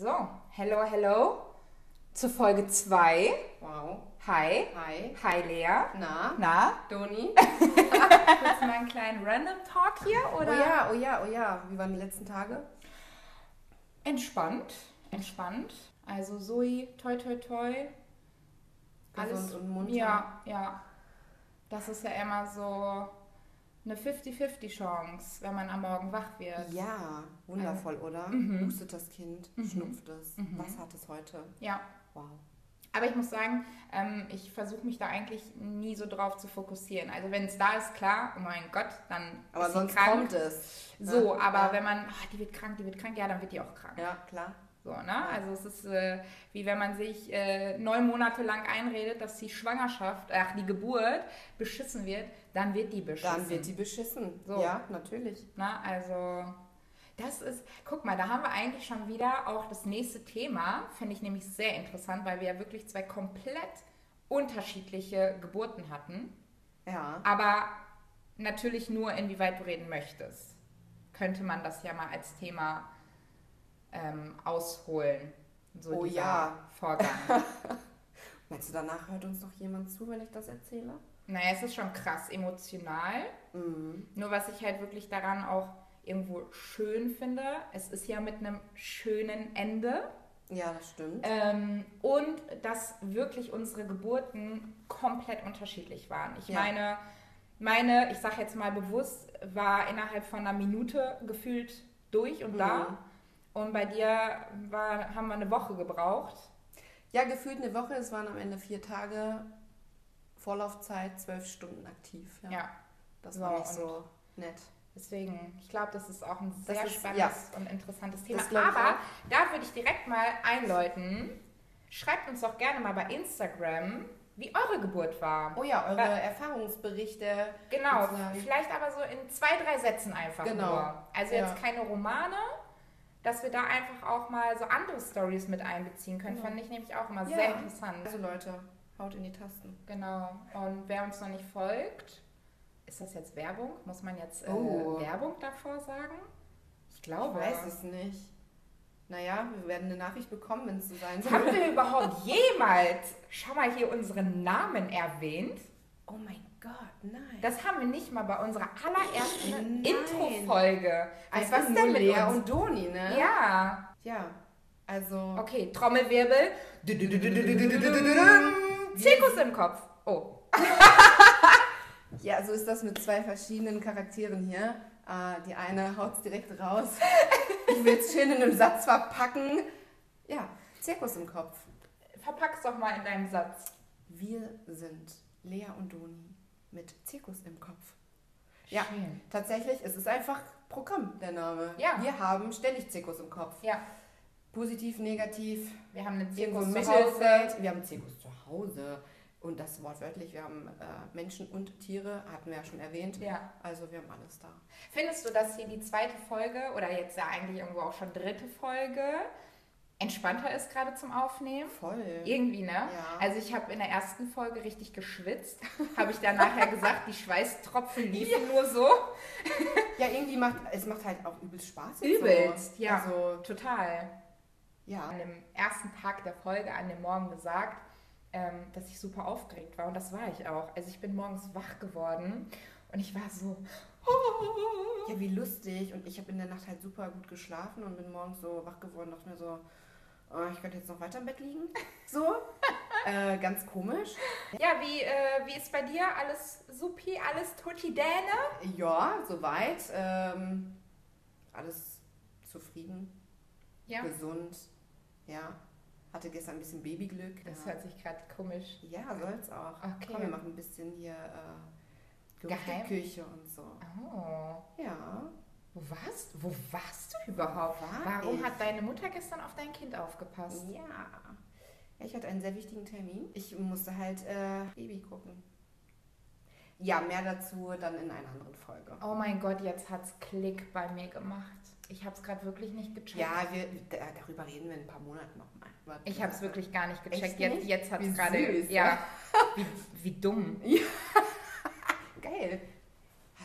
So, hello, hello. Zur Folge 2. Wow. Hi. Hi. Hi, Lea. Na? Na? Doni? Kurz mal einen kleinen Random Talk hier, oder? Oh ja, oh ja, oh ja. Wie waren die letzten Tage? Entspannt. Entspannt. Also Zoe, toi, toi, toi. Gesund und munter. Ja, ja. Das ist ja immer so eine 50-50 Chance, wenn man am Morgen wach wird. Ja, wundervoll, oder? Mhm. Hustet das Kind, schnupft es. Was hat es heute? Ja. Wow. Aber ich muss sagen, ähm, ich versuche mich da eigentlich nie so drauf zu fokussieren. Also wenn es da ist, klar, oh mein Gott, dann Aber ist sonst krank. kommt es. So, ne? aber ja. wenn man, ah, die wird krank, die wird krank, ja, dann wird die auch krank. Ja, klar. So, ne? Also es ist äh, wie wenn man sich äh, neun Monate lang einredet, dass die Schwangerschaft, ach die Geburt beschissen wird, dann wird die beschissen. Dann wird die beschissen. So. Ja, natürlich. Na, also das ist, guck mal, da haben wir eigentlich schon wieder auch das nächste Thema, finde ich nämlich sehr interessant, weil wir ja wirklich zwei komplett unterschiedliche Geburten hatten, Ja. aber natürlich nur, inwieweit du reden möchtest. Könnte man das ja mal als Thema ähm, ausholen. So Oh ja. Vorgang. Meinst du, danach hört uns noch jemand zu, wenn ich das erzähle? naja, es ist schon krass emotional. Mhm. Nur was ich halt wirklich daran auch irgendwo schön finde, es ist ja mit einem schönen Ende. Ja, das stimmt. Ähm, und dass wirklich unsere Geburten komplett unterschiedlich waren. Ich Ja. meine, meine, ich sage jetzt mal bewusst, war innerhalb von einer Minute gefühlt durch und da. Und bei dir war, haben wir eine Woche gebraucht. Ja, gefühlt eine Woche. Es waren am Ende vier Tage. Vorlaufzeit, zwölf Stunden aktiv. Ja. Ja. Das So, war nicht so nett. Deswegen, ich glaube, das ist auch ein sehr ist- spannendes und interessantes Thema. Aber da würde ich direkt mal einläuten. Schreibt uns doch gerne mal bei Instagram, wie eure Geburt war. Oh ja, eure Weil- Erfahrungsberichte. Genau, sozusagen. vielleicht aber so in zwei, drei Sätzen einfach Genau. nur. Also Ja. jetzt keine Romane, dass wir da einfach auch mal so andere Stories mit einbeziehen können, Genau. fand ich nämlich auch immer Ja. sehr interessant. Also Leute, haut in die Tasten. Genau. Und wer uns noch nicht folgt, ist das jetzt Werbung? Muss man jetzt äh, Oh. Werbung davor sagen? Ich Ich glaube. weiß es nicht. Naja, wir werden eine Nachricht bekommen, wenn es so sein soll. Haben wir überhaupt jemals schon mal hier unseren Namen erwähnt? Oh mein Gott, nein. Das haben wir nicht mal bei unserer allerersten. Intro-Folge. Was Einfach ist denn mit Lea uns? und Doni, ne? Ja. Ja, also... Okay, Trommelwirbel. Zirkus im Kopf. Oh. Ja, so ist das mit zwei verschiedenen Charakteren hier. Äh, die eine haut's direkt raus. Ich will es schön in einem Satz verpacken. Ja, Zirkus im Kopf. Verpack's doch mal in deinem Satz. Wir sind Lea und Doni mit Zirkus im Kopf. Ja. Schön. Tatsächlich, es ist einfach Programm, der Name. Ja. Wir haben ständig Zirkus im Kopf. Ja, Positiv, negativ, wir haben eine irgendwo im Zirkus zu Hause. Mittelfeld. Wir haben Zirkus zu Hause. Und das wortwörtlich, wir haben äh, Menschen und Tiere, hatten wir ja schon erwähnt. Ja. Also wir haben alles da. Findest du, dass hier die zweite Folge oder jetzt ja eigentlich irgendwo auch schon dritte Folge entspannter ist gerade zum Aufnehmen? Voll. Irgendwie, ne? Ja. Also ich habe in der ersten Folge richtig geschwitzt. habe ich dann nachher gesagt, die Schweißtropfen liefen nur so. Ja, irgendwie macht es macht halt auch übelst Spaß. Übelst, so. ja. Also, Total. ja. An dem ersten Tag der Folge, an dem Morgen gesagt, ähm, dass ich super aufgeregt war. Und das war ich auch. Also ich bin morgens wach geworden und ich war so... Ja, wie lustig. Und ich habe in der Nacht halt super gut geschlafen und bin morgens so wach geworden und dachte mir so, oh, ich könnte jetzt noch weiter im Bett liegen. So. äh, ganz komisch. Ja, wie, äh, wie ist bei dir? Alles supi, alles totidäne? Ja, soweit. Ähm, alles zufrieden, Ja. gesund. Ja. Hatte gestern ein bisschen Babyglück. Das ja. hört sich gerade komisch. ja, soll's auch. Okay. Komm, wir machen ein bisschen hier äh? Küche und so. Oh. Ja. Wo warst, wo warst du überhaupt? War Warum ich? hat deine Mutter gestern auf dein Kind aufgepasst? Ja. ja. Ich hatte einen sehr wichtigen Termin. Ich musste halt äh, Baby gucken. Ja, mehr dazu dann in einer anderen Folge. Oh mein Gott, jetzt hat's Klick bei mir gemacht. Ich habe es gerade wirklich nicht gecheckt. Ja, wir, da, darüber reden wir in ein paar Monaten nochmal. Ich habe es wirklich gar nicht gecheckt. Echt Jetzt, nicht? jetzt hat es gerade. Ja. Wie, wie dumm. Geil.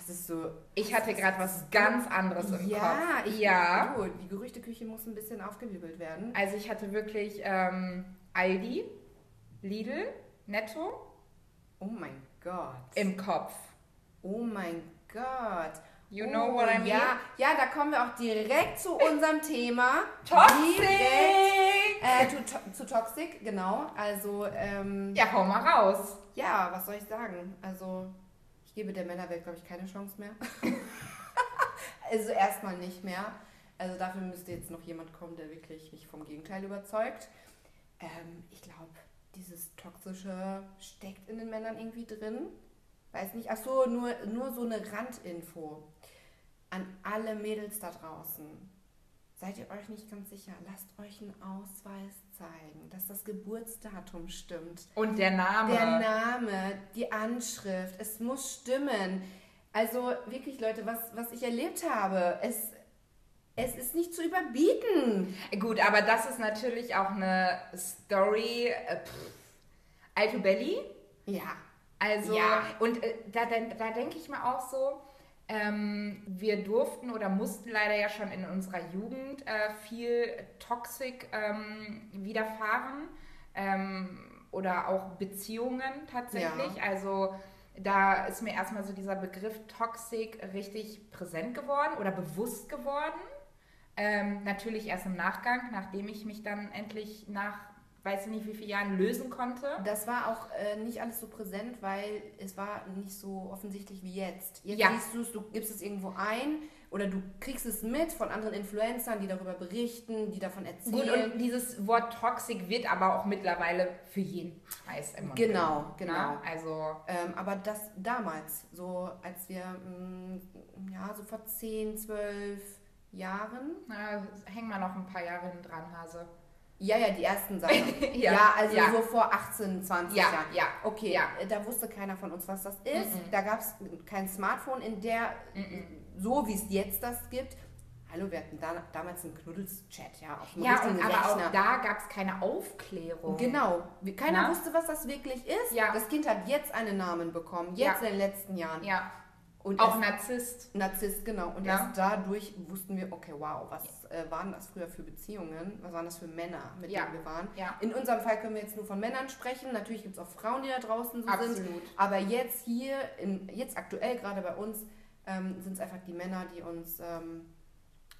Das ist so. Ich hatte gerade was ganz anderes im ja, Kopf. Ich, ja, Gut, die Gerüchteküche muss ein bisschen aufgewirbelt werden. also ich hatte wirklich ähm, Aldi, Lidl, Netto Oh mein Gott. im Kopf. Oh mein Gott. You oh, know what I mean? Ja, ja, da kommen wir auch direkt zu unserem Thema. Toxic! Direkt, äh, zu, to zu Toxic, genau. Also, ähm, Ja, hau mal raus. ja, was soll ich sagen? Also, gebe der Männerwelt, glaube ich, keine Chance mehr. also, erstmal nicht mehr. Also, dafür müsste jetzt noch jemand kommen, der wirklich mich vom Gegenteil überzeugt. Ähm, ich glaube, dieses Toxische steckt in den Männern irgendwie drin. Weiß nicht, ach so, nur, nur so eine Randinfo an alle Mädels da draußen. Seid ihr euch nicht ganz sicher? Lasst euch einen Ausweis zeigen, dass das Geburtsdatum stimmt. Und der Name. Der Name, die Anschrift, es muss stimmen. Also wirklich, Leute, was, was ich erlebt habe, es, es ist nicht zu überbieten. Gut, aber das ist natürlich auch eine Story. Äh, pff, Alto Belly. Ja. Also, Ja. und äh, da, da, da denke ich mir auch so, ähm, wir durften oder mussten leider ja schon in unserer Jugend äh, viel Toxik ähm, widerfahren ähm, oder auch Beziehungen tatsächlich. Ja. Also da ist mir erstmal so dieser Begriff Toxik richtig präsent geworden oder bewusst geworden. Ähm, natürlich erst im Nachgang, nachdem ich mich dann endlich nach weiß ich nicht wie vielen Jahren lösen konnte. Das war auch äh, nicht alles so präsent, weil es war nicht so offensichtlich wie jetzt. Jetzt Ja. siehst du es, du gibst es irgendwo ein oder du kriegst es mit von anderen Influencern, die darüber berichten, die davon Gut, erzählen. und dieses Wort Toxic wird aber auch mittlerweile für jeden Scheiß im Mund Genau, genommen, genau. Ne? Also, Ähm, aber das damals, so als wir, mh, ja, so vor 10, 12 Jahren. na, hängen wir noch ein paar Jahre dran, Hase. Ja, ja, die ersten Sachen. Ja, ja, also ja. so vor 18, 20 Ja, Jahren. ja, Okay, ja. äh, da wusste keiner von uns, was das ist. Mhm. Da gab es kein Smartphone in der, so wie es jetzt das gibt. Hallo, wir hatten da, damals einen Knuddels-Chat, ja, auf dem Ja, und aber Rechner. auch da gab es keine Aufklärung. Genau. Keiner Na? wusste, was das wirklich ist. Ja. Das Kind hat jetzt einen Namen bekommen, jetzt in den letzten Jahren. Ja, Und auch Narzisst. Narzisst, genau. Und Ja. erst dadurch wussten wir, okay, wow, was äh, waren das früher für Beziehungen? Was waren das für Männer, mit Ja. denen wir waren? Ja, In unserem Fall können wir jetzt nur von Männern sprechen. Natürlich gibt es auch Frauen, die da draußen so sind. absolut. Aber jetzt hier, in, jetzt aktuell gerade bei uns, ähm, sind es einfach die Männer, die uns, ähm,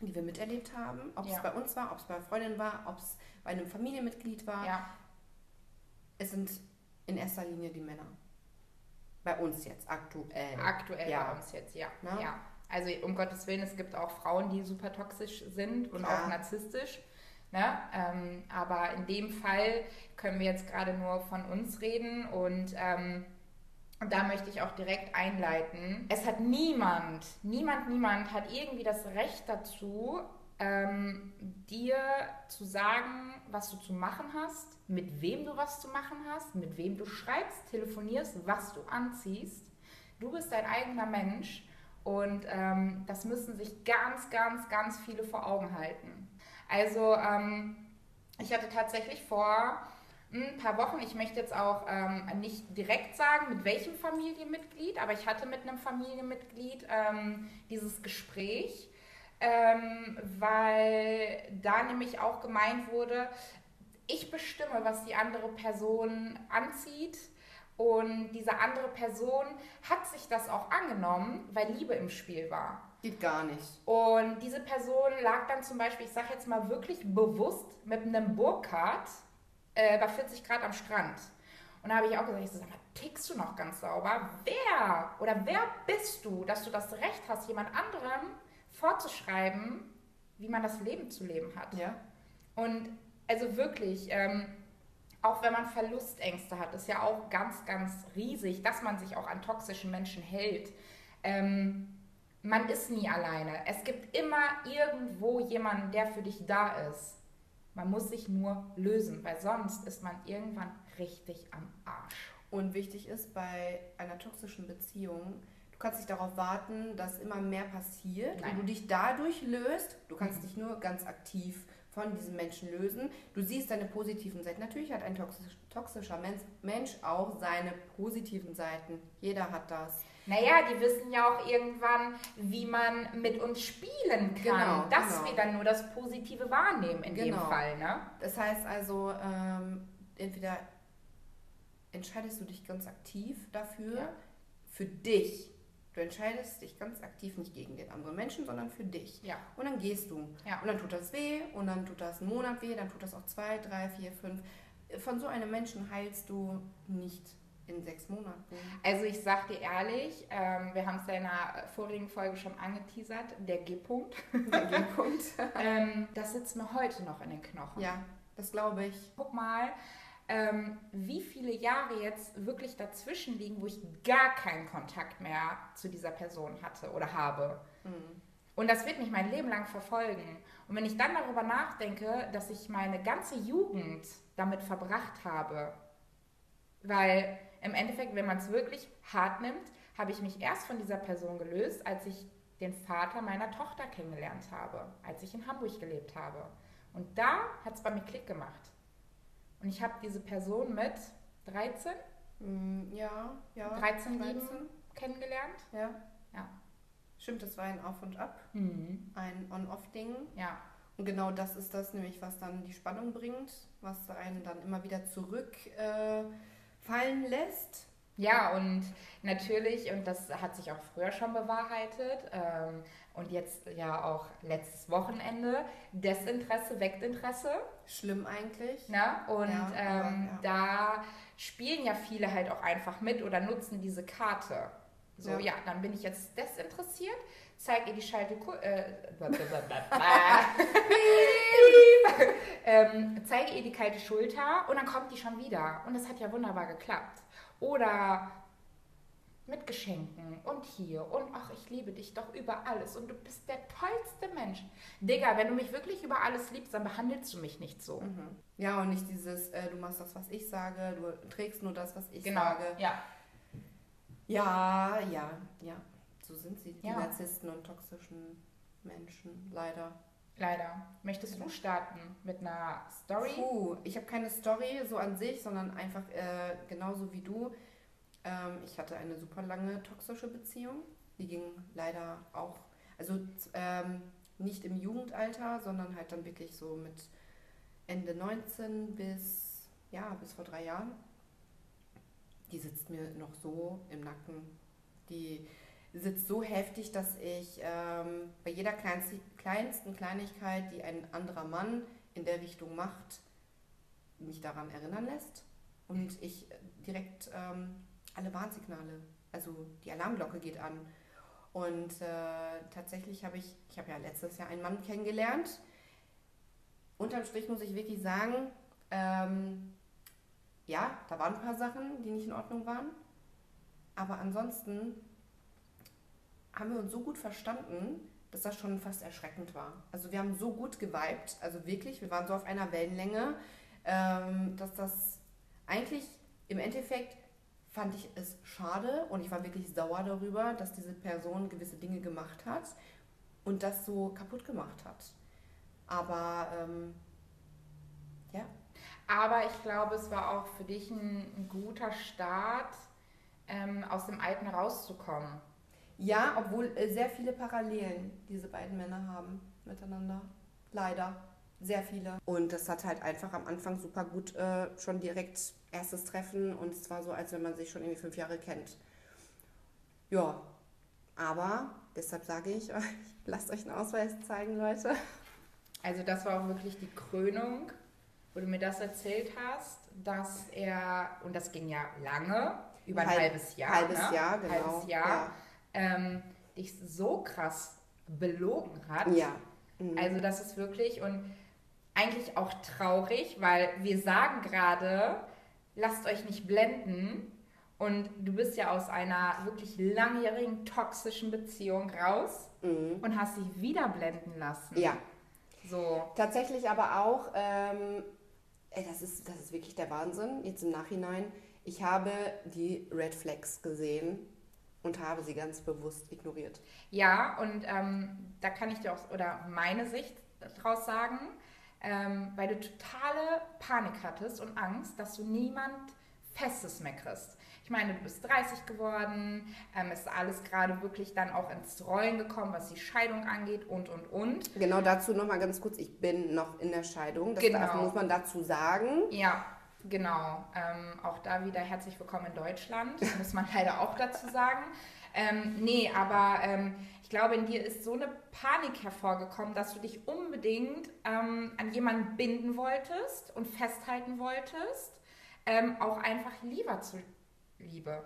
die wir miterlebt haben. Ob es bei uns war, ob es bei Freundinnen war, ob es bei einem Familienmitglied war. Es sind in erster Linie die Männer. Bei uns jetzt aktuell. aktuell Ja. bei uns jetzt, ja. Ne? ja. Also um Gottes Willen, es gibt auch Frauen, die super toxisch sind und Klar. auch narzisstisch. Ne? Ähm, aber in dem Fall können wir jetzt gerade nur von uns reden und ähm, und da möchte ich auch direkt einleiten. Es hat niemand, niemand, niemand hat irgendwie das Recht dazu, ähm, dir zu sagen, was du zu machen hast, mit wem du was zu machen hast, mit wem du schreibst, telefonierst, was du anziehst. Du bist dein eigener Mensch und ähm, das müssen sich ganz, ganz, ganz viele vor Augen halten. Also ähm, ich hatte tatsächlich vor ein paar Wochen, ich möchte jetzt auch ähm, nicht direkt sagen, mit welchem Familienmitglied, aber ich hatte mit einem Familienmitglied ähm, dieses Gespräch, ähm, weil da nämlich auch gemeint wurde, ich bestimme, was die andere Person anzieht. Und diese andere Person hat sich das auch angenommen, weil Liebe im Spiel war. Geht gar nicht. Und diese Person lag dann zum Beispiel, ich sage jetzt mal wirklich bewusst, mit einem Burkhardt äh, bei 40 Grad am Strand. Und da habe ich auch gesagt, ich so, sag mal, tickst du noch ganz sauber? Wer oder wer bist du, dass du das Recht hast, jemand anderem vorzuschreiben, wie man das Leben zu leben hat? Ja. Und also wirklich, ähm, auch wenn man Verlustängste hat, ist ja auch ganz, ganz riesig, dass man sich auch an toxischen Menschen hält. Ähm, man ist nie alleine. Es gibt immer irgendwo jemanden, der für dich da ist. Man muss sich nur lösen, weil sonst ist man irgendwann richtig am Arsch. Und wichtig ist bei einer toxischen Beziehung, kannst nicht darauf warten, dass immer mehr passiert Nein. und du dich dadurch löst. Du kannst Mhm. dich nur ganz aktiv von diesem Menschen lösen. Du siehst deine positiven Seiten. Natürlich hat ein toxisch, toxischer Mensch, Mensch auch seine positiven Seiten. Jeder hat das. Naja, die wissen ja auch irgendwann, wie man mit uns spielen kann, Genau, dass genau. wir dann nur das Positive wahrnehmen in dem Genau. Fall, ne? Das heißt also, ähm, entweder entscheidest du dich ganz aktiv dafür, Ja. für dich. Du entscheidest dich ganz aktiv nicht gegen den anderen Menschen, sondern für dich. Ja. Und dann gehst du. Ja. Und dann tut das weh und dann tut das einen Monat weh, dann tut das auch zwei, drei, vier, fünf. Von so einem Menschen heilst du nicht in sechs Monaten. Also ich sag dir ehrlich, ähm, wir haben es ja in der vorigen Folge schon angeteasert, der G-Punkt. Der G-Punkt. ähm, das sitzt mir heute noch in den Knochen. ja, das glaube ich. Guck mal, ähm, wie viele Jahre jetzt wirklich dazwischen liegen, wo ich gar keinen Kontakt mehr zu dieser Person hatte oder habe. Mhm. Und das wird mich mein Leben lang verfolgen. Und wenn ich dann darüber nachdenke, dass ich meine ganze Jugend damit verbracht habe, weil im Endeffekt, wenn man es wirklich hart nimmt, habe ich mich erst von dieser Person gelöst, als ich den Vater meiner Tochter kennengelernt habe, als ich in Hamburg gelebt habe. Und da hat es bei mir Klick gemacht. Und ich habe diese Person mit 13, Mm, Ja, ja. 13, 13. 7 kennengelernt. Ja. Ja. Stimmt, das war ein Auf und Ab, Mhm. ein On-Off-Ding. Ja, Und genau das ist das nämlich, was dann die Spannung bringt, was einen dann immer wieder zurückfallen äh, lässt. Ja, und natürlich, und das hat sich auch früher schon bewahrheitet, ähm, und jetzt ja auch letztes Wochenende, Desinteresse weckt Interesse. Schlimm eigentlich. Ne? Und Ja, ähm, ja. da spielen ja viele halt auch einfach mit oder nutzen diese Karte. So, ja, Ja. dann bin ich jetzt desinteressiert, zeig ihr die Schalte, äh, ähm, zeige ihr die kalte Schulter und dann kommt die schon wieder. Und das hat ja wunderbar geklappt. Oder mit Geschenken und hier und ach, ich liebe dich doch über alles und du bist der tollste Mensch. Digga, wenn du mich wirklich über alles liebst, dann behandelst du mich nicht so. Mhm. Ja, und nicht dieses, äh, du machst das, was ich sage, du trägst nur das, was ich Genau, sage. ja. Ja, ja, ja. So sind sie, die Ja. Narzissten und toxischen Menschen, leider. Leider. Möchtest du starten mit einer Story? Puh, ich habe keine Story so an sich, sondern einfach äh, genauso wie du. Ähm, ich hatte eine super lange toxische Beziehung. Die ging leider auch, also ähm, nicht im Jugendalter, sondern halt dann wirklich so mit Ende 19 bis, ja, bis vor drei Jahren. Die sitzt mir noch so im Nacken. Die sitzt so heftig, dass ich ähm, bei jeder kleinsten, kleinsten Kleinigkeit, die ein anderer Mann in der Richtung macht, mich daran erinnern lässt und ich direkt ähm, alle Warnsignale, also die Alarmglocke geht an. Und äh, tatsächlich habe ich, ich habe ja letztes Jahr einen Mann kennengelernt. Unterm Strich muss ich wirklich sagen, ähm, ja, da waren ein paar Sachen, die nicht in Ordnung waren. Aber ansonsten haben wir uns so gut verstanden, dass das schon fast erschreckend war. Also wir haben so gut geweibt, also wirklich, wir waren so auf einer Wellenlänge, ähm, dass das eigentlich im Endeffekt fand ich es schade und ich war wirklich sauer darüber, dass diese Person gewisse Dinge gemacht hat und das so kaputt gemacht hat. Aber ähm, ja, Aber ich glaube, es war auch für dich ein, ein guter Start, ähm, aus dem Alten rauszukommen. ja, obwohl äh, sehr viele Parallelen diese beiden Männer haben miteinander. Leider. Sehr viele. Und das hat halt einfach am Anfang super gut äh, schon direkt erstes Treffen und es war so, als wenn man sich schon irgendwie fünf Jahre kennt. Ja, aber deshalb sage ich euch, lasst euch einen Ausweis zeigen, Leute. Also das war auch wirklich die Krönung, wo du mir das erzählt hast, dass er, und das ging ja lange, über ein Halb- halbes Jahr, Halbes ne? Jahr, genau. halbes Jahr, ähm, dich so krass belogen hat. Ja. ja. Mhm. Also das ist wirklich und eigentlich auch traurig, weil wir sagen gerade, lasst euch nicht blenden. Und du bist ja aus einer wirklich langjährigen toxischen Beziehung raus Mhm. und hast dich wieder blenden lassen. Ja, So. Tatsächlich aber auch, ähm, ey, das, ist, das ist wirklich der Wahnsinn, jetzt im Nachhinein. Ich habe die Red Flags gesehen und habe sie ganz bewusst ignoriert. Ja, und ähm, da kann ich dir auch, oder meine Sicht draus sagen, ähm, weil du totale Panik hattest und Angst, dass du niemand Festes mehr kriegst. Ich meine, du bist 30 geworden, ähm, ist alles gerade wirklich dann auch ins Rollen gekommen, was die Scheidung angeht und, und, und. Genau dazu nochmal ganz kurz, ich bin noch in der Scheidung, das Genau. darf, muss man dazu sagen. Ja, genau. Ähm, auch da wieder herzlich willkommen in Deutschland, muss man leider auch dazu sagen. Ähm, nee, aber ähm, ich glaube, in dir ist so eine Panik hervorgekommen, dass du dich unbedingt ähm, an jemanden binden wolltest und festhalten wolltest, ähm, auch einfach lieber zu Liebe.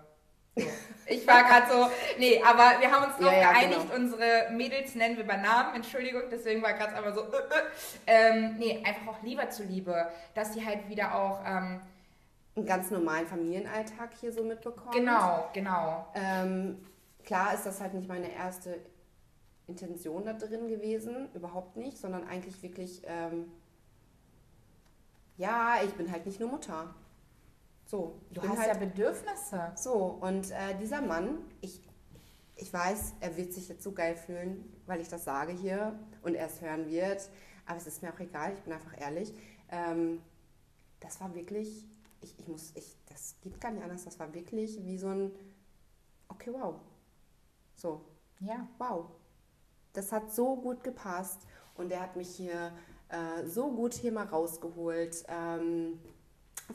So. Ich war gerade so, nee, aber wir haben uns darauf Ja, ja, geeinigt, genau. unsere Mädels nennen wir bei Namen, Entschuldigung, deswegen war gerade einfach so, äh, äh. Ähm, nee, einfach auch lieber zuliebe, dass sie halt wieder auch, ähm, Einen ganz normalen Familienalltag hier so mitbekommen. genau, genau. Ähm, klar ist das halt nicht meine erste Intention da drin gewesen, überhaupt nicht, sondern eigentlich wirklich, ähm, ja, ich bin halt nicht nur Mutter. So, Du hast halt ja Bedürfnisse. So, und äh, dieser Mann, ich, ich weiß, er wird sich jetzt so geil fühlen, weil ich das sage hier und er es hören wird. Aber es ist mir auch egal, ich bin einfach ehrlich. Ähm, das war wirklich, ich, ich muss, ich, das geht gar nicht anders, das war wirklich wie so ein, okay, wow. So, Ja. wow. Das hat so gut gepasst und er hat mich hier äh, so gut hier mal rausgeholt, ähm,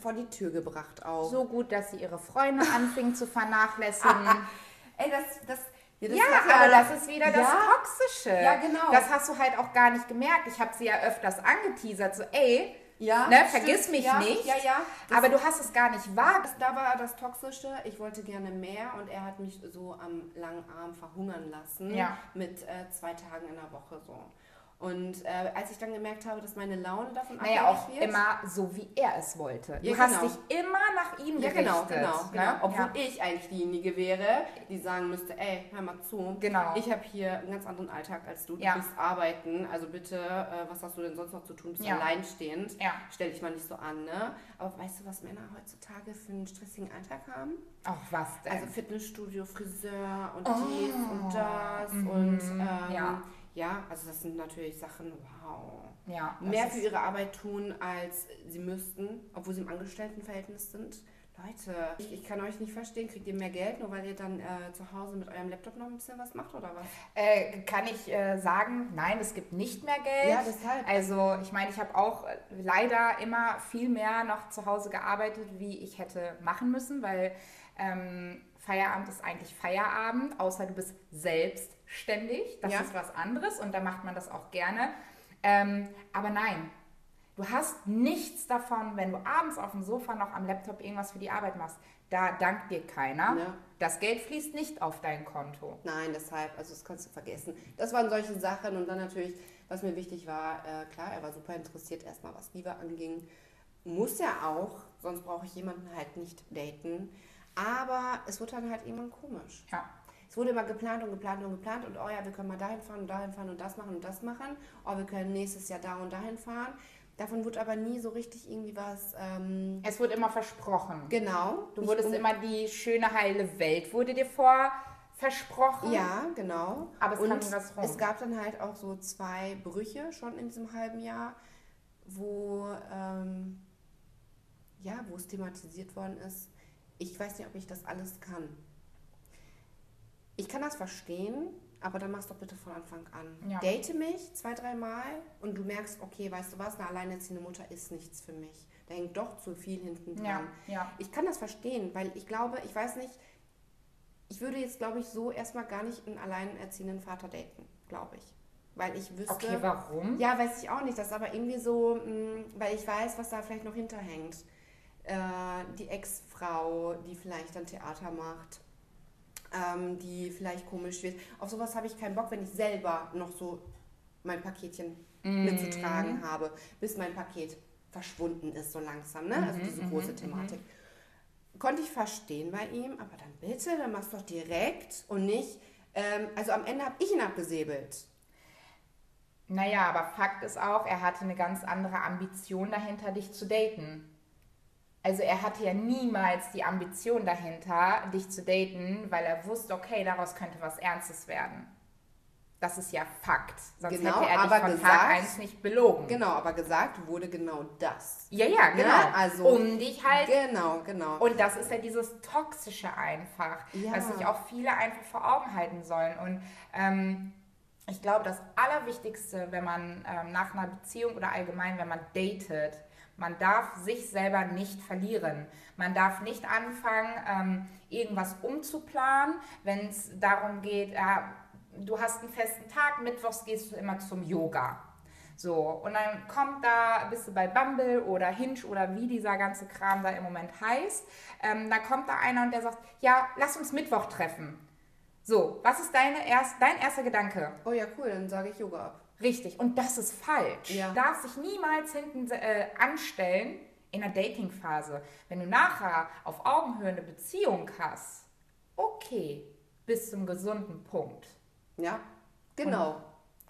vor die Tür gebracht auch. So gut, dass sie ihre Freunde anfing zu vernachlässigen. Ey, das, das, ja, das ja, aber ja- das ist wieder das Ja. Toxische. Ja, genau. Das hast du halt auch gar nicht gemerkt. Ich habe sie ja öfters angeteasert, so ey, Ja, ne, stimmt. vergiss mich ja, nicht. Ja, ja. Das, aber du hast es gar nicht wahr. da war das Toxische. Ich wollte gerne mehr und er hat mich so am langen Arm verhungern lassen. Ja. Mit äh, zwei Tagen in der Woche so. Und äh, als ich dann gemerkt habe, dass meine Laune davon Naja, abhängig auch wird. immer so, wie er es wollte. Du Ja, hast genau. dich immer nach ihm ja, gerichtet. genau, genau, genau. Ne? Obwohl ja. ich eigentlich diejenige wäre, die sagen müsste, ey, hör mal zu. Genau. Ich habe hier einen ganz anderen Alltag als du. Du Ja. bist arbeiten. Also bitte, äh, was hast du denn sonst noch zu tun? Du bist Ja. alleinstehend. Ja. Stell dich mal nicht so an, ne? Aber weißt du, was Männer heutzutage für einen stressigen Alltag haben? Auch was denn? Also Fitnessstudio, Friseur und Oh. dies und das Mhm. und ähm, Ja. Ja, also das sind natürlich Sachen, wow. ja, Mehr für ihre Arbeit tun, als sie müssten, obwohl sie im Angestelltenverhältnis sind. Leute, ich, ich kann euch nicht verstehen, kriegt ihr mehr Geld, nur weil ihr dann äh, zu Hause mit eurem Laptop noch ein bisschen was macht oder was? Äh, kann ich äh, sagen, nein, es gibt nicht mehr Geld. Ja, deshalb. Also ich meine, ich habe auch leider immer viel mehr noch zu Hause gearbeitet, wie ich hätte machen müssen, weil ähm, Feierabend ist eigentlich Feierabend, außer du bist selbstständig. Das Ja. ist was anderes und da macht man das auch gerne. Ähm, aber nein, du hast nichts davon, wenn du abends auf dem Sofa noch am Laptop irgendwas für die Arbeit machst. Da dankt dir keiner. Ja. Das Geld fließt nicht auf dein Konto. Nein, deshalb, also das kannst du vergessen. Das waren solche Sachen und dann natürlich, was mir wichtig war, äh, klar, er war super interessiert erstmal, was Liebe anging. Muss er auch, sonst brauche ich jemanden halt nicht daten. Aber es wurde dann halt irgendwann komisch. Ja. Es wurde immer geplant und geplant und geplant und oh ja, wir können mal dahin fahren und dahin fahren und das machen und das machen. Oh, wir können nächstes Jahr da und dahin fahren. Davon wurde aber nie so richtig irgendwie was. Ähm, Es wurde immer versprochen. genau. Du wurdest immer die schöne heile Welt wurde dir vor versprochen. Ja, genau. Aber es und kam was rum. es gab dann halt auch so zwei Brüche schon in diesem halben Jahr, wo, ähm, ja, wo es thematisiert worden ist. Ich weiß nicht, ob ich das alles kann. Ich kann das verstehen, aber dann mach's doch bitte von Anfang an. Ja. Date mich zwei, dreimal und du merkst, okay, weißt du was, eine alleinerziehende Mutter ist nichts für mich. Da hängt doch zu viel hinten Ja, dran. ja. Ich kann das verstehen, weil ich glaube, ich weiß nicht, ich würde jetzt, glaube ich, so erstmal gar nicht einen alleinerziehenden Vater daten, glaube ich. Weil ich wüsste. Okay, warum? Ja, weiß ich auch nicht. Das ist aber irgendwie so, mh, weil ich weiß, was da vielleicht noch hinterhängt. Äh, die Ex-Frau, die vielleicht dann Theater macht, ähm, die vielleicht komisch wird. Auf sowas habe ich keinen Bock, wenn ich selber noch so mein Paketchen Mhm. mitzutragen habe, bis mein Paket verschwunden ist, so langsam. Ne? Also Mhm, diese große Thematik. Konnte ich verstehen bei ihm, aber dann bitte, dann mach's doch direkt und nicht. Ähm, also am Ende habe ich ihn abgesäbelt. Naja, aber Fakt ist auch, er hatte eine ganz andere Ambition dahinter, dich zu daten. Also er hatte ja niemals die Ambition dahinter, dich zu daten, weil er wusste, okay, daraus könnte was Ernstes werden. Das ist ja Fakt. Sonst Genau, hätte er dich aber von gesagt- Tag 1 nicht belogen. Genau, aber gesagt wurde genau das. Ja, ja, genau. Ne? Also- um dich halt Genau, genau. Und das ist ja dieses Toxische einfach, Ja. was sich auch viele einfach vor Augen halten sollen. Und ähm, ich glaube, das Allerwichtigste, wenn man ähm, nach einer Beziehung oder allgemein, wenn man datet, man darf sich selber nicht verlieren. Man darf nicht anfangen, ähm, irgendwas umzuplanen, wenn es darum geht, äh, du hast einen festen Tag, mittwochs gehst du immer zum Yoga. So, und dann kommt da, bist du bei Bumble oder Hinge oder wie dieser ganze Kram da im Moment heißt, ähm, da kommt da einer und der sagt, ja, lass uns Mittwoch treffen. So, was ist deine erst, dein erster Gedanke? Oh ja, cool, dann sage ich Yoga ab. Richtig, und das ist falsch. Ja. Du darfst dich niemals hinten äh, anstellen in der Datingphase. Wenn du nachher auf Augenhöhe eine Beziehung hast, okay, bis zum gesunden Punkt. Ja, genau.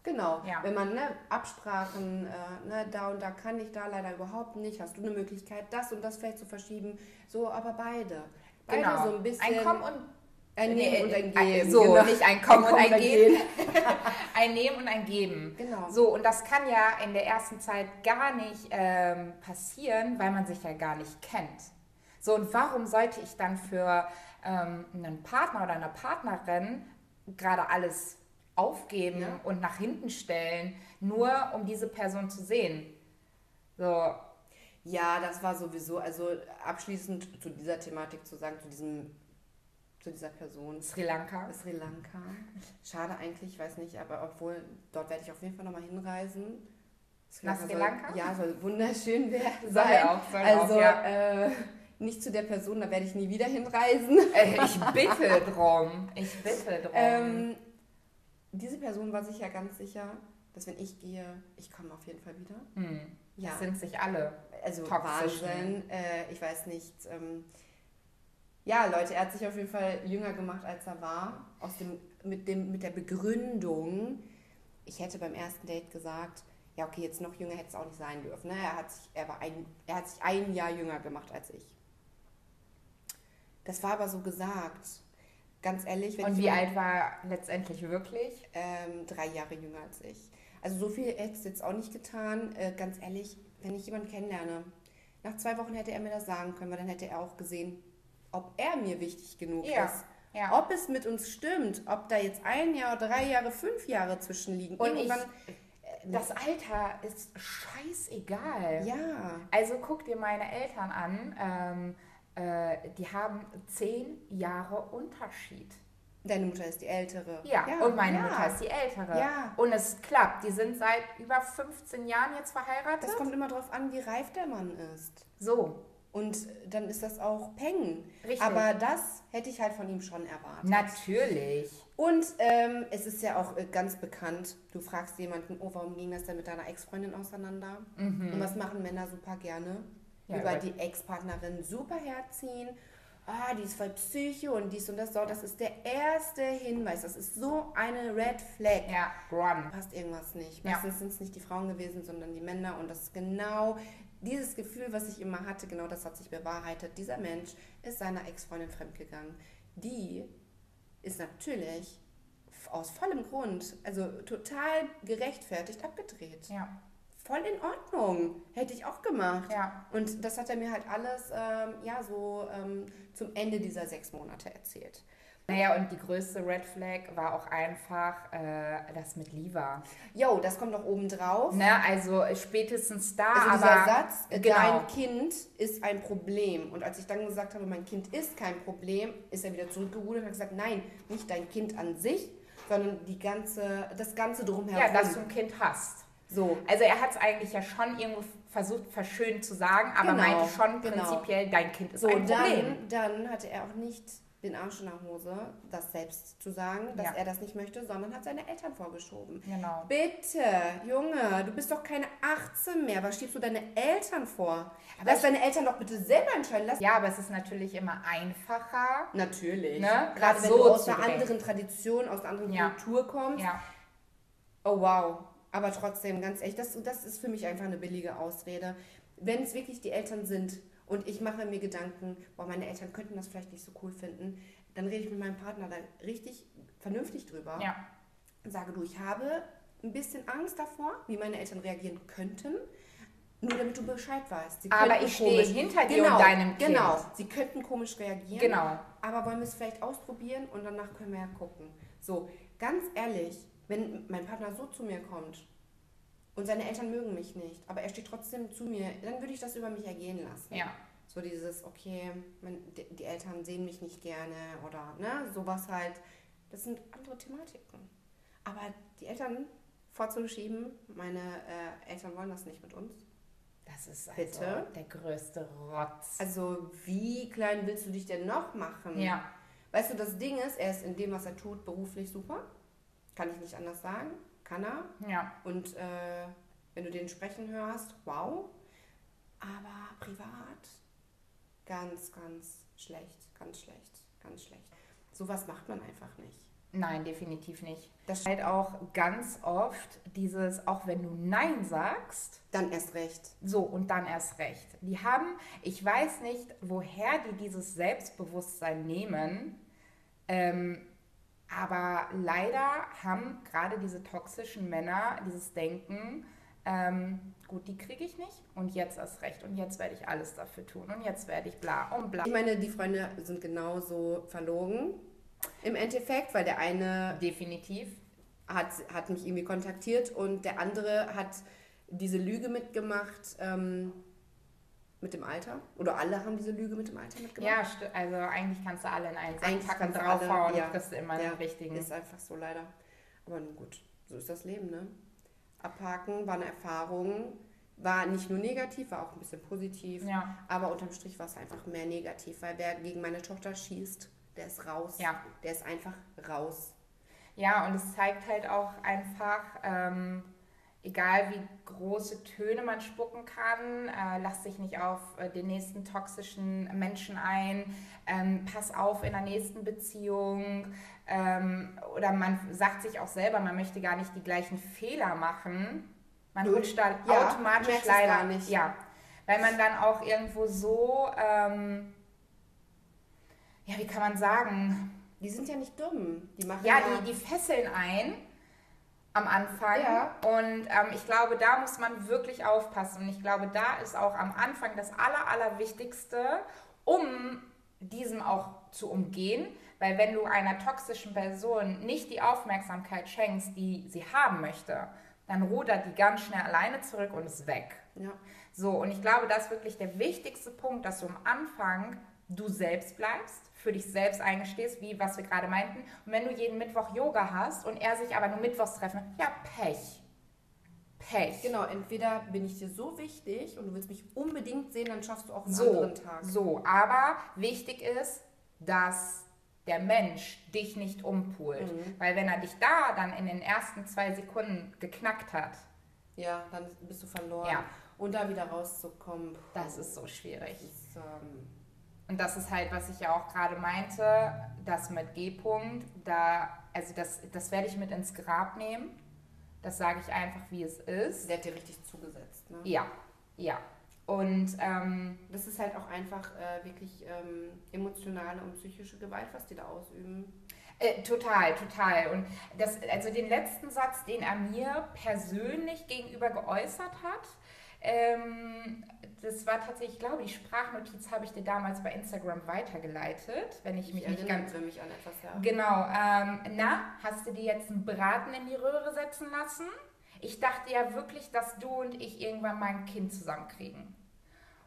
Genau. Ja. Wenn man ne, Absprachen, äh, ne, da und da kann ich, da leider überhaupt nicht, hast du eine Möglichkeit, das und das vielleicht zu verschieben. So, aber beide. Beide Genau. so ein bisschen. ein Kommen und ein Nee, Nehmen und ein äh, Geben. So, genau. nicht ein Kommen und ein und Geben. ein Nehmen und ein Geben. Genau. So, und das kann ja in der ersten Zeit gar nicht ähm, passieren, weil man sich ja gar nicht kennt. So, und warum sollte ich dann für ähm, einen Partner oder eine Partnerin gerade alles aufgeben Ja. und nach hinten stellen, nur um diese Person zu sehen? So, Ja, das war sowieso, also abschließend zu dieser Thematik zu sagen, zu diesem, zu dieser Person. Sri Lanka. Sri Lanka. Schade eigentlich, ich weiß nicht, aber obwohl, dort werde ich auf jeden Fall nochmal hinreisen. Nach Sri soll- Lanka? Ja, soll wunderschön wer- Soll auch, soll also auch, ja. äh, nicht zu der Person, da werde ich nie wieder hinreisen. Äh, ich bitte drum. Ich bitte drum. Ähm, diese Person war sich ja ganz sicher, dass wenn ich gehe, ich komme auf jeden Fall wieder. hm. Ja. Das sind sich alle. Also toxisch, Wahnsinn. Äh, ich weiß nicht. Ähm, ja, Leute, er hat sich auf jeden Fall jünger gemacht, als er war. Aus dem, mit, dem, mit der Begründung, ich hätte beim ersten Date gesagt, ja, okay, jetzt noch jünger hätte es auch nicht sein dürfen. Ne? Er, hat sich, er, war ein, er hat sich ein Jahr jünger gemacht als ich. Das war aber so gesagt. Ganz ehrlich, wenn Und wie alt war letztendlich wirklich? ähm, drei Jahre jünger als ich. Also so viel hätte es jetzt auch nicht getan. Äh, ganz ehrlich, wenn ich jemanden kennenlerne, nach zwei Wochen hätte er mir das sagen können, weil dann hätte er auch gesehen, ob er mir wichtig genug Ja, ist. ja. Ob es mit uns stimmt, ob da jetzt ein Jahr, drei Jahre, fünf Jahre zwischen liegen. Und ich, das Alter ist scheißegal. ja, Also guck dir meine Eltern an. Ähm, äh, die haben zehn Jahre Unterschied. deine Mutter ist die ältere. Ja, und meine ja. Mutter ist die ältere. Ja. Und es klappt. Die sind seit über 15 Jahren jetzt verheiratet. Das kommt immer darauf an, wie reif der Mann ist. so, Und dann ist das auch Peng. Richtig. Aber das hätte ich halt von ihm schon erwartet. natürlich. Und ähm, es ist ja auch äh, ganz bekannt, du fragst jemanden, oh, warum ging das denn mit deiner Ex-Freundin auseinander? Und was machen Männer super gerne? Mhm. Ja, Über die Ex-Partnerin super herziehen. Ah, die ist voll Psycho und dies und das. So, das ist der erste Hinweis. Das ist so eine Red Flag. Ja, run. Passt irgendwas nicht. Ja. Meistens sind es nicht die Frauen gewesen, sondern die Männer. Und das ist genau dieses Gefühl, was ich immer hatte, genau das hat sich bewahrheitet. Dieser Mensch ist seiner Ex-Freundin fremdgegangen. Die ist natürlich aus vollem Grund, also total gerechtfertigt abgedreht. Ja, Voll in Ordnung. Hätte ich auch gemacht. ja. Und das hat er mir halt alles, ähm, ja, so ähm, zum Ende dieser sechs Monate erzählt. Naja, und die größte Red Flag war auch einfach äh, das mit Liva. Jo, das kommt noch oben drauf. Ne, also spätestens da, Also aber dieser Satz, äh, genau. dein Kind ist ein Problem. Und als ich dann gesagt habe, mein Kind ist kein Problem, ist er wieder zurückgerudert und hat gesagt, nein, nicht dein Kind an sich, sondern die ganze, das Ganze drumherum. ja, dass du ein Kind hast. so. Also er hat es eigentlich ja schon irgendwo versucht, verschönt zu sagen, aber Genau, meinte schon genau. prinzipiell, dein Kind ist So, ein Problem. dann, dann hatte er auch nicht den Arsch in der Hose, das selbst zu sagen, dass Ja. er das nicht möchte, sondern hat seine Eltern vorgeschoben. Genau. Bitte, Junge, du bist doch keine 18 mehr. Was schiebst du deine Eltern vor? Aber Lass deine Eltern doch bitte selber entscheiden. Lass Ja, aber es ist natürlich immer einfacher. Natürlich. Ne? Gerade wenn So du aus einer anderen Tradition, aus einer anderen Ja. Kultur kommst. Ja, Oh wow. Aber trotzdem, ganz ehrlich, das, das ist für mich einfach eine billige Ausrede. Wenn es wirklich die Eltern sind und ich mache mir Gedanken, boah, meine Eltern könnten das vielleicht nicht so cool finden, dann rede ich mit meinem Partner da richtig vernünftig drüber. ja. sage, du, ich habe ein bisschen Angst davor, wie meine Eltern reagieren könnten. Nur damit du Bescheid weißt. Sie Aber ich stehe hinter dir genau, und deinem Kind. Genau, sie könnten komisch reagieren. Genau. Aber wollen wir es vielleicht ausprobieren und danach können wir ja gucken. So, ganz ehrlich, wenn mein Partner so zu mir kommt und seine Eltern mögen mich nicht, aber er steht trotzdem zu mir, dann würde ich das über mich ergehen lassen. Ja. So dieses, okay, mein, die, die Eltern sehen mich nicht gerne oder ne, sowas halt. Das sind andere Thematiken. Aber die Eltern vorzuschieben, meine äh, Eltern wollen das nicht mit uns. Das ist also Bitte? der größte Rotz. Also wie klein willst du dich denn noch machen? ja. Weißt du, das Ding ist, er ist in dem, was er tut, beruflich super. Kann ich nicht anders sagen. Kann er. Ja. Und äh, wenn du den sprechen hörst, wow. Aber privat, ganz, ganz schlecht. Ganz schlecht. Ganz schlecht. Sowas macht man einfach nicht. Nein, definitiv nicht. Das ist halt auch ganz oft dieses, auch wenn du Nein sagst, Dann erst recht. so und dann erst recht. Die haben, ich weiß nicht, woher die dieses Selbstbewusstsein nehmen, ähm, aber leider haben gerade diese toxischen Männer dieses Denken, ähm, gut, die kriege ich nicht und jetzt erst recht und jetzt werde ich alles dafür tun und jetzt werde ich bla und bla. Ich meine, die Freunde sind genauso verlogen. Im Endeffekt, weil der eine Definitiv. hat, hat mich irgendwie kontaktiert und der andere hat diese Lüge mitgemacht ähm, mit dem Alter. Oder alle haben diese Lüge mit dem Alter mitgemacht. Ja, also eigentlich kannst du alle in einen Sack packen, draufhauen ja. kriegst du immer Ja, den richtigen. Ist einfach so leider. Aber nun gut, so ist das Leben, ne? Abhaken war eine Erfahrung, war nicht nur negativ, war auch ein bisschen positiv. Ja, Aber unterm Strich war es einfach mehr negativ, weil wer gegen meine Tochter schießt, der ist raus. ja. Der ist einfach raus. Ja, und es zeigt halt auch einfach, ähm, egal wie große Töne man spucken kann, äh, lass dich nicht auf äh, den nächsten toxischen Menschen ein, ähm, pass auf in der nächsten Beziehung ähm, oder man sagt sich auch selber, man möchte gar nicht die gleichen Fehler machen. Man rutscht da Ja, automatisch leider gar nicht. Ja, weil man dann auch irgendwo so, ähm, ja, wie kann man sagen, Die sind ja nicht dumm. Die machen ja, die, die fesseln ein am Anfang. Ja. Und ähm, ich glaube, da muss man wirklich aufpassen. Und ich glaube, da ist auch am Anfang das Aller, Allerwichtigste, um diesem auch zu umgehen. Weil wenn du einer toxischen Person nicht die Aufmerksamkeit schenkst, die sie haben möchte, dann rudert die ganz schnell alleine zurück und ist weg. ja. So, und ich glaube, das ist wirklich der wichtigste Punkt, dass du am Anfang du selbst bleibst, für dich selbst eingestehst, wie was wir gerade meinten. Und wenn du jeden Mittwoch Yoga hast und er sich aber nur Mittwochs treffen, ja, Pech. Pech. Genau, entweder bin ich dir so wichtig und du willst mich unbedingt sehen, dann schaffst du auch einen So, anderen Tag. so, aber wichtig ist, dass der Mensch dich nicht umpult. Mhm. Weil wenn er dich da dann in den ersten zwei Sekunden geknackt hat, Ja, dann bist du verloren. Ja. Und da wieder rauszukommen, das ist so schwierig. ist, ähm, Und das ist halt, was ich ja auch gerade meinte, das mit G-Punkt, da, also das, das werde ich mit ins Grab nehmen. Das sage ich einfach, wie es ist. der hat dir richtig zugesetzt. Ne? Ja, ja. Und ähm, Das ist halt auch einfach äh, wirklich ähm, emotionale und psychische Gewalt, was die da ausüben. äh, total, total. Und das, also den letzten Satz, den er mir persönlich gegenüber geäußert hat, ähm, das war tatsächlich, ich glaube, die Sprachnotiz habe ich dir damals bei Instagram weitergeleitet, wenn ich mich nicht ganz erinnere mich an etwas, ja. Genau. Ähm, na, hast du dir jetzt einen Braten in die Röhre setzen lassen? Ich dachte ja wirklich, dass du und ich irgendwann mal ein Kind zusammenkriegen.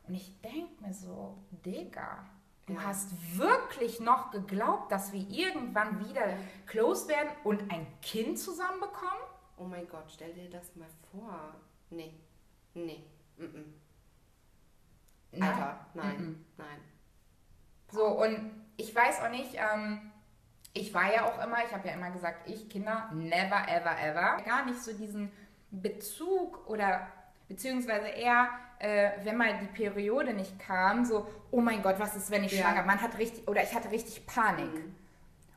Und ich denke mir so, Digga, du Ja. hast wirklich noch geglaubt, dass wir irgendwann wieder close werden und ein Kind zusammenbekommen? Oh mein Gott, stell dir das mal vor. Nee, nee, mm -mm. Alter, nein, Mm-mm. nein. So, und ich weiß auch nicht, ähm, ich war ja auch immer, ich habe ja immer gesagt, ich Kinder, never, ever, ever. Gar nicht so diesen Bezug oder beziehungsweise eher, äh, wenn mal die Periode nicht kam, so, oh mein Gott, was ist, wenn ich Ja. schwanger? Man hat richtig, oder ich hatte richtig Panik. Mhm.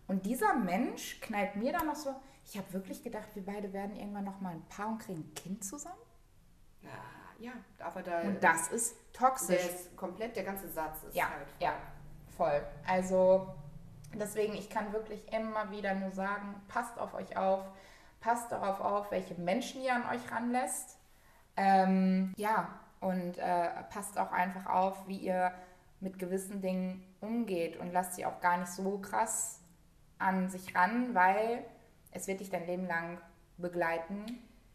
Und dieser Mensch knallt mir dann noch so, ich habe wirklich gedacht, wir beide werden irgendwann noch mal ein Paar und kriegen ein Kind zusammen. Ja, ja, aber da. Und das ist der toxisch. ist komplett, der ganze Satz ist Ja, halt. ja, voll. Also deswegen, ich kann wirklich immer wieder nur sagen, passt auf euch auf, Passt darauf auf, welche Menschen ihr an euch ranlässt. Ähm, ja, und äh, passt auch einfach auf, wie ihr mit gewissen Dingen umgeht und lasst sie auch gar nicht so krass an sich ran, weil es wird dich dein Leben lang begleiten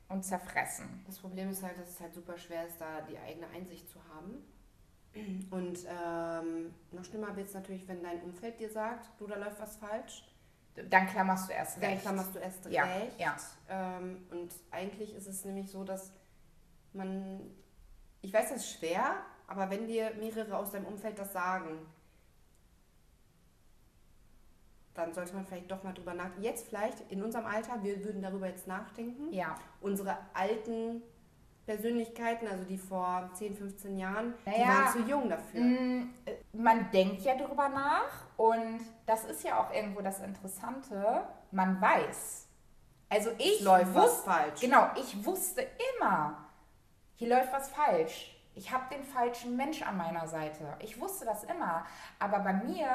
und zerfressen. Das Problem ist halt, dass es halt super schwer ist, da die eigene Einsicht zu haben. Und ähm, noch schlimmer wird es natürlich, wenn dein Umfeld dir sagt, du, da läuft was falsch. Dann klammerst du erst Dann recht. klammerst du erst Ja, recht. ja. Ähm, und eigentlich ist es nämlich so, dass man, ich weiß, das ist schwer, aber wenn dir mehrere aus deinem Umfeld das sagen, dann sollte man vielleicht doch mal drüber nachdenken. Jetzt vielleicht in unserem Alter, wir würden darüber jetzt nachdenken. Ja, Unsere alten Persönlichkeiten, also die vor 10, 15 Jahren, die Naja. waren zu jung dafür. Mm, äh, man denkt ja drüber nach und das ist ja auch irgendwo das Interessante. Man weiß. Also ich läuft was falsch. genau, ich wusste immer, hier läuft was falsch. Ich habe den falschen Mensch an meiner Seite. Ich wusste das immer. Aber bei mir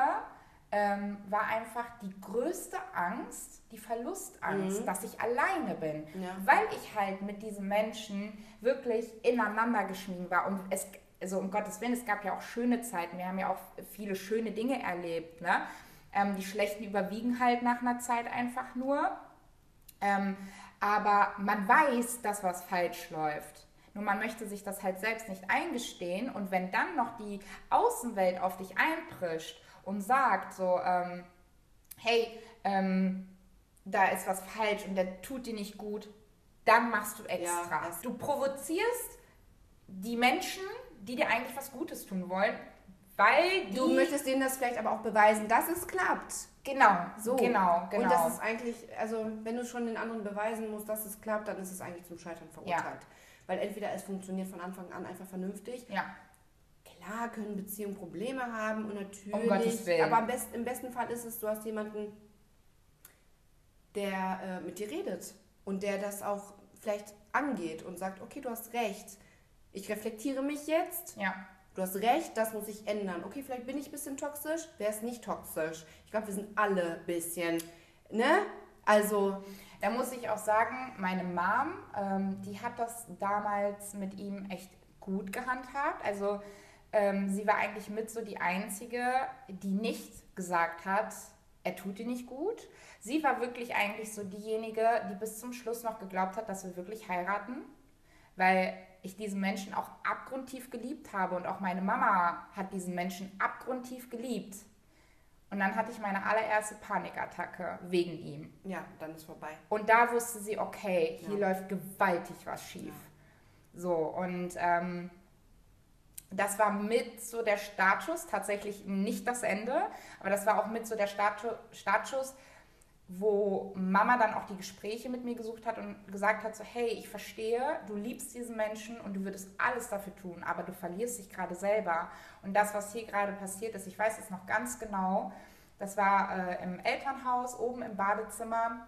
ähm, war einfach die größte Angst, die Verlustangst, Mhm. dass ich alleine bin. Ja. Weil ich halt mit diesen Menschen wirklich ineinander geschmiegen war. Und es, also um Gottes Willen, es gab ja auch schöne Zeiten. Wir haben ja auch viele schöne Dinge erlebt. Ne? Ähm, die schlechten überwiegen halt nach einer Zeit einfach nur. Ähm, aber man weiß, dass was falsch läuft. Nur man möchte sich das halt selbst nicht eingestehen. Und wenn dann noch die Außenwelt auf dich einprischt und sagt so, ähm, hey, ähm, da ist was falsch und der tut dir nicht gut, dann machst du extra. Ja, du provozierst die Menschen, die dir eigentlich was Gutes tun wollen, weil die... Du möchtest denen das vielleicht aber auch beweisen, dass es klappt. Genau, So. genau, genau. Und das ist eigentlich, also wenn du schon den anderen beweisen musst, dass es klappt, dann ist es eigentlich zum Scheitern verurteilt. Weil entweder es funktioniert von Anfang an einfach vernünftig. ja, Klar können Beziehungen Probleme haben und natürlich. Um Gottes Willen. Aber im besten Fall ist es, du hast jemanden, der äh, mit dir redet und der das auch vielleicht angeht und sagt, okay, du hast recht. Ich reflektiere mich jetzt. ja. Du hast recht, das muss ich ändern. Okay, vielleicht bin ich ein bisschen toxisch. Wer ist nicht toxisch? Ich glaube, wir sind alle ein bisschen. Ne? Also, Da muss ich auch sagen, meine Mom, ähm, die hat das damals mit ihm echt gut gehandhabt. Also ähm, sie war eigentlich mit so die Einzige, die nicht gesagt hat, er tut dir nicht gut. Sie war wirklich eigentlich so diejenige, die bis zum Schluss noch geglaubt hat, dass wir wirklich heiraten, weil ich diesen Menschen auch abgrundtief geliebt habe und auch meine Mama hat diesen Menschen abgrundtief geliebt. Und dann hatte ich meine allererste Panikattacke wegen ihm. ja, dann ist vorbei. Und da wusste sie, okay, hier Ja. läuft gewaltig was schief. So, und ähm, das war mit so der Startschuss, tatsächlich nicht das Ende, aber das war auch mit so der Startschu- Startschuss, wo Mama dann auch die Gespräche mit mir gesucht hat und gesagt hat, so, hey, ich verstehe, du liebst diesen Menschen und du würdest alles dafür tun, aber du verlierst dich gerade selber. Und das, was hier gerade passiert ist, ich weiß es noch ganz genau, das war äh, im Elternhaus, oben im Badezimmer.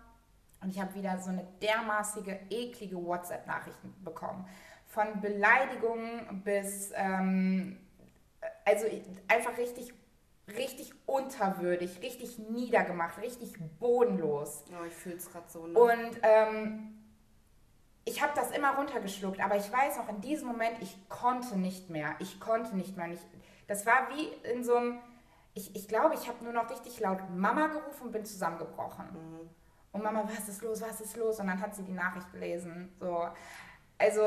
Und ich habe wieder so eine dermaßige, eklige WhatsApp-Nachrichten bekommen. Von Beleidigungen bis, ähm, also einfach richtig, richtig unterwürdig, richtig niedergemacht, richtig bodenlos. Oh, ich fühle es gerade so. Ne? Und ähm, ich habe das immer runtergeschluckt, aber ich weiß noch, in diesem Moment, ich konnte nicht mehr. Ich konnte nicht mehr. Und ich, das war wie in so einem, ich, ich glaube, ich habe nur noch richtig laut Mama gerufen und bin zusammengebrochen. Mhm. Und Mama, was ist los, was ist los? Und dann hat sie die Nachricht gelesen. So. Also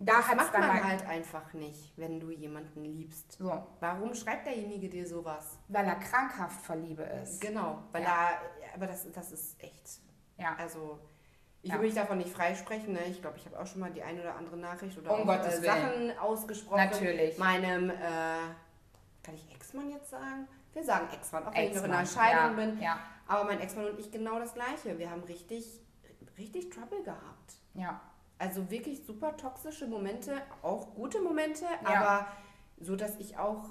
da das macht dann man mal, halt einfach nicht, wenn du jemanden liebst. so, Warum schreibt derjenige dir sowas? weil er krankhaft vor Liebe ist. Genau, weil Ja. da, aber das, das ist echt. Ja. Also, ich Ja. will mich davon nicht freisprechen. Ne? Ich glaube, ich habe auch schon mal die eine oder andere Nachricht oder Um auch, äh. Sachen ausgesprochen. Natürlich. Meinem, äh, kann ich Ex-Mann jetzt sagen? Wir sagen Ex-Mann, auch wenn ich noch in einer Scheidung ja, bin. Ja, Aber mein Ex-Mann und ich genau das Gleiche. Wir haben richtig, richtig Trouble gehabt. ja, Also wirklich super toxische Momente, auch gute Momente, Ja. aber so, dass ich auch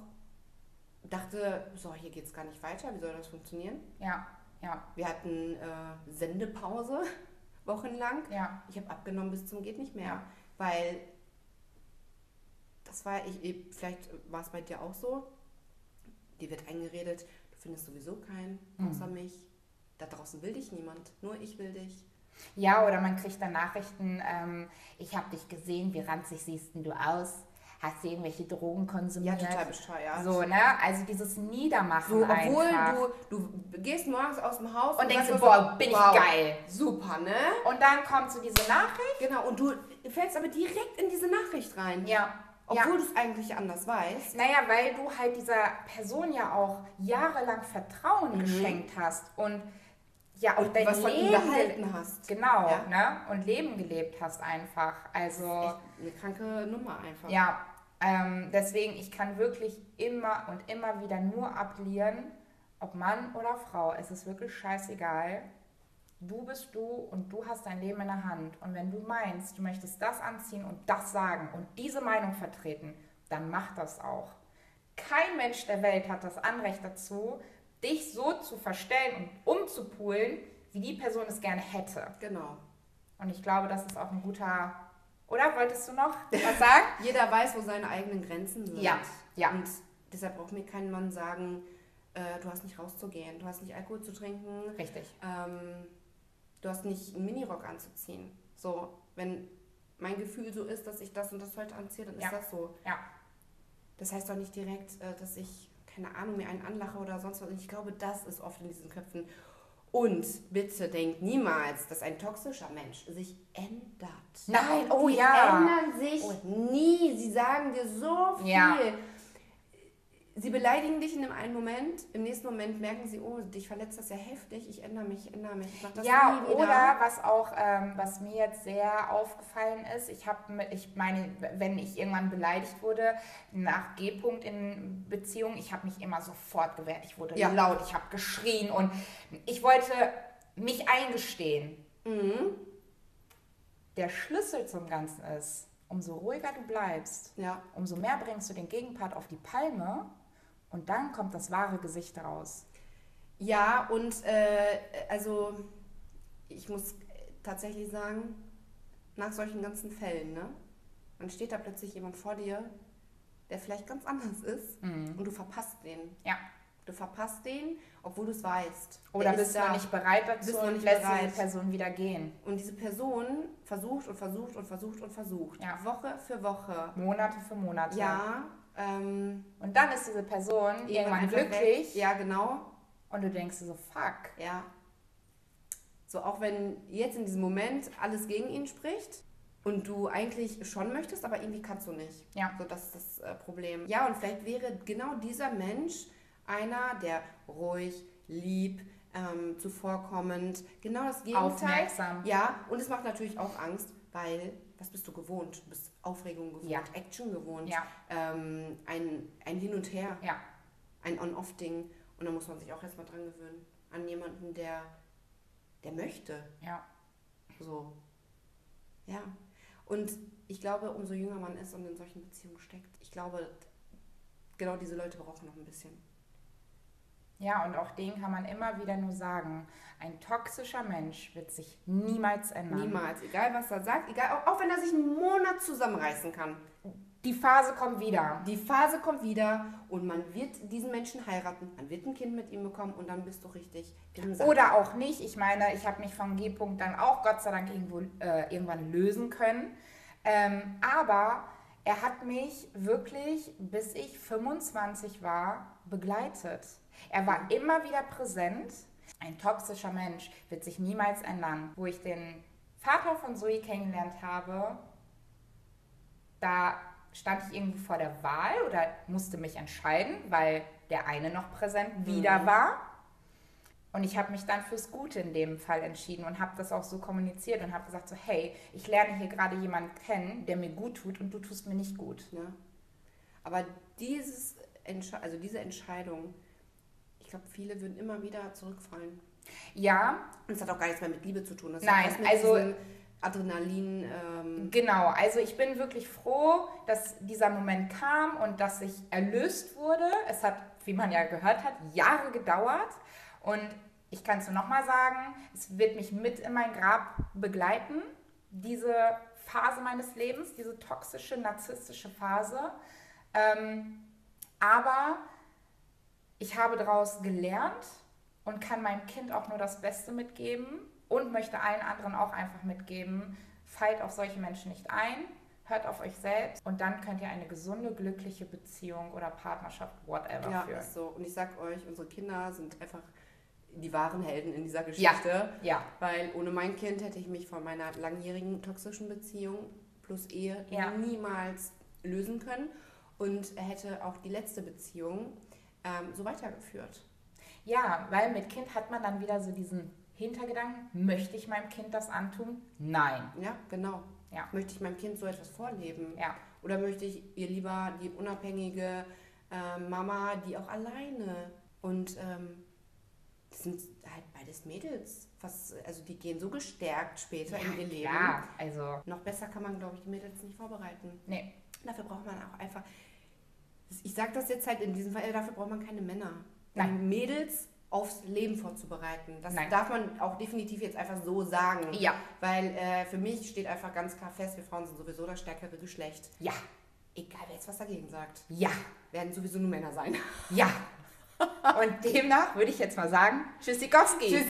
dachte, so, hier geht es gar nicht weiter, wie soll das funktionieren? ja, ja, Wir hatten äh, Sendepause wochenlang. ja, Ich habe abgenommen bis zum geht nicht mehr, Ja. weil das war, ich, ich- vielleicht war es bei dir auch so, dir wird eingeredet, du findest sowieso keinen Mhm. außer mich. Da draußen will dich niemand, nur ich will dich. Ja, oder man kriegt dann Nachrichten, ähm, ich habe dich gesehen, wie ranzig siehst denn du aus? Hast du irgendwelche Drogen Ja, konsumiert? total bescheuert. So, ne? Also dieses Niedermachen So, obwohl einfach. du, du gehst morgens aus dem Haus Und denkst sagst boah, bin ich geil. Super, ne? Und dann kommt so diese Nachricht. Genau, und du fällst aber direkt in diese Nachricht rein. Ja. Obwohl ja. du es eigentlich anders weißt. Naja, weil du halt dieser Person ja auch jahrelang Vertrauen geschenkt hast und ja auch dein was Leben behalten hast. Genau, Ja. ne? Und Leben gelebt hast einfach. Also eine kranke Nummer einfach. ja, ähm, deswegen, ich kann wirklich immer und immer wieder nur appellieren, ob Mann oder Frau, es ist wirklich scheißegal. Du bist du und du hast dein Leben in der Hand. Und wenn du meinst, du möchtest das anziehen und das sagen und diese Meinung vertreten, dann mach das auch. Kein Mensch der Welt hat das Anrecht dazu, dich so zu verstellen und umzupulen, wie die Person es gerne hätte. Genau. Und ich glaube, das ist auch ein guter. Oder wolltest du noch was sagen? Jeder weiß, wo seine eigenen Grenzen sind. Ja, ja. Und deshalb braucht mir kein Mann sagen, äh, du hast nicht rauszugehen, du hast nicht Alkohol zu trinken, Richtig. ähm, du hast nicht einen Minirock anzuziehen. So, wenn mein Gefühl so ist, dass ich das und das heute anziehe, dann Ja. ist das so. Ja. Das heißt doch nicht direkt, äh, dass ich, keine Ahnung, mir einen anlache oder sonst was. Und ich glaube, das ist oft in diesen Köpfen. Und bitte denkt niemals, dass ein toxischer Mensch sich ändert. Nein, oh die ja. ändern sich nie. Sie sagen dir so viel. Ja. Sie beleidigen dich in dem einen Moment, im nächsten Moment merken sie, oh, dich verletzt das ja heftig, ich ändere mich, ich ändere mich, ich mach das ja, oder was auch, ähm, was mir jetzt sehr aufgefallen ist, ich habe, ich meine, wenn ich irgendwann beleidigt wurde, nach G-Punkt in Beziehung, ich habe mich immer sofort gewehrt. Ich wurde Ja. laut, ich habe geschrien und ich wollte mich eingestehen. Mhm. Der Schlüssel zum Ganzen ist, umso ruhiger du bleibst, Ja, umso mehr bringst du den Gegenpart auf die Palme und dann kommt das wahre Gesicht raus. Ja, und äh, also ich muss tatsächlich sagen, nach solchen ganzen Fällen, ne, dann steht da plötzlich jemand vor dir, der vielleicht ganz anders ist und du verpasst den. Ja. Du verpasst den, obwohl du es weißt. Oder Der bist ist du nicht bereit dazu Bist und nicht lässt bereit. diese Person wieder gehen. Und diese Person versucht und versucht und versucht und versucht. Ja. Woche für Woche. Monate für Monate. Ja. Ähm, Und dann ist diese Person irgendwann glücklich weg. Ja, genau. und du denkst dir so, fuck. Ja. So, auch wenn jetzt in diesem Moment alles gegen ihn spricht und du eigentlich schon möchtest, aber irgendwie kannst du nicht. Ja. So, das ist das äh, Problem. Ja, und vielleicht wäre genau dieser Mensch einer, der ruhig, lieb, ähm, zuvorkommend, genau das Gegenteil. Aufmerksam. Ja, und es macht natürlich auch Angst, weil, was bist du gewohnt? Du bist Aufregung gewohnt, Ja. Action gewohnt, Ja. ähm, ein, ein Hin und Her Ja. ein On-Off-Ding. Und da muss man sich auch erstmal dran gewöhnen. An jemanden, der, der möchte. Ja. So. Ja. Und ich glaube, umso jünger man ist und in solchen Beziehungen steckt, ich glaube, genau diese Leute brauchen noch ein bisschen. Ja, und auch den kann man immer wieder nur sagen, ein toxischer Mensch wird sich niemals ändern. Niemals. Egal, was er sagt, egal, auch, auch wenn er sich einen Monat zusammenreißen kann. Die Phase kommt wieder. Die Phase kommt wieder und man wird diesen Menschen heiraten, man wird ein Kind mit ihm bekommen und dann bist du richtig im Sack. Oder auch nicht. Ich meine, ich habe mich vom G-Punkt dann auch Gott sei Dank irgendwo, äh, irgendwann lösen können. Ähm, aber er hat mich wirklich, bis ich 25 war, begleitet. Er war immer wieder präsent. Ein toxischer Mensch wird sich niemals ändern. Wo ich den Vater von Zoe kennengelernt habe, da stand ich irgendwie vor der Wahl oder musste mich entscheiden, weil der eine noch präsent wieder war. Und ich habe mich dann fürs Gute in dem Fall entschieden und habe das auch so kommuniziert und habe gesagt so, hey, ich lerne hier gerade jemanden kennen, der mir gut tut und du tust mir nicht gut. Ja. Aber dieses also diese Entscheidung, ich glaube, viele würden immer wieder zurückfallen. Ja, Und es hat auch gar nichts mehr mit Liebe zu tun. Das Nein, also- Adrenalin. Ähm, genau. Also ich bin wirklich froh, dass dieser Moment kam und dass ich erlöst wurde. Es hat, wie man ja gehört hat, Jahre gedauert. Und ich kann es nur nochmal sagen, es wird mich mit in mein Grab begleiten, diese Phase meines Lebens, diese toxische, narzisstische Phase. Ähm, aber ich habe daraus gelernt und kann meinem Kind auch nur das Beste mitgeben. und möchte allen anderen auch einfach mitgeben, fallt auf solche Menschen nicht ein, hört auf euch selbst und dann könnt ihr eine gesunde, glückliche Beziehung oder Partnerschaft, whatever, Ja, führen. ist so. Und ich sag euch, unsere Kinder sind einfach die wahren Helden in dieser Geschichte. Ja, Weil ohne mein Kind hätte ich mich von meiner langjährigen toxischen Beziehung plus Ehe Ja. niemals lösen können. Und hätte auch die letzte Beziehung ähm, so weitergeführt. ja, weil mit Kind hat man dann wieder so diesen Hintergedanken, möchte ich meinem Kind das antun? Nein. Ja, genau. Ja. Möchte ich meinem Kind so etwas vorleben? Ja, Oder möchte ich ihr lieber die unabhängige ähm, Mama, die auch alleine und ähm, das sind halt beides Mädels. Was, also die gehen so gestärkt später in ihr Leben. klar, also, Noch besser kann man, glaube ich, die Mädels nicht vorbereiten. nee, Dafür braucht man auch einfach. Ich sage das jetzt halt in diesem Fall, dafür braucht man keine Männer. Nein. Mädels aufs Leben vorzubereiten. Das Nein. darf man auch definitiv jetzt einfach so sagen. ja, Weil äh, für mich steht einfach ganz klar fest, wir Frauen sind sowieso das stärkere Geschlecht. ja, Egal, wer jetzt was dagegen sagt. ja, Werden sowieso nur Männer sein. ja. Und demnach würde ich jetzt mal sagen, Tschüssikowski. Tschüss.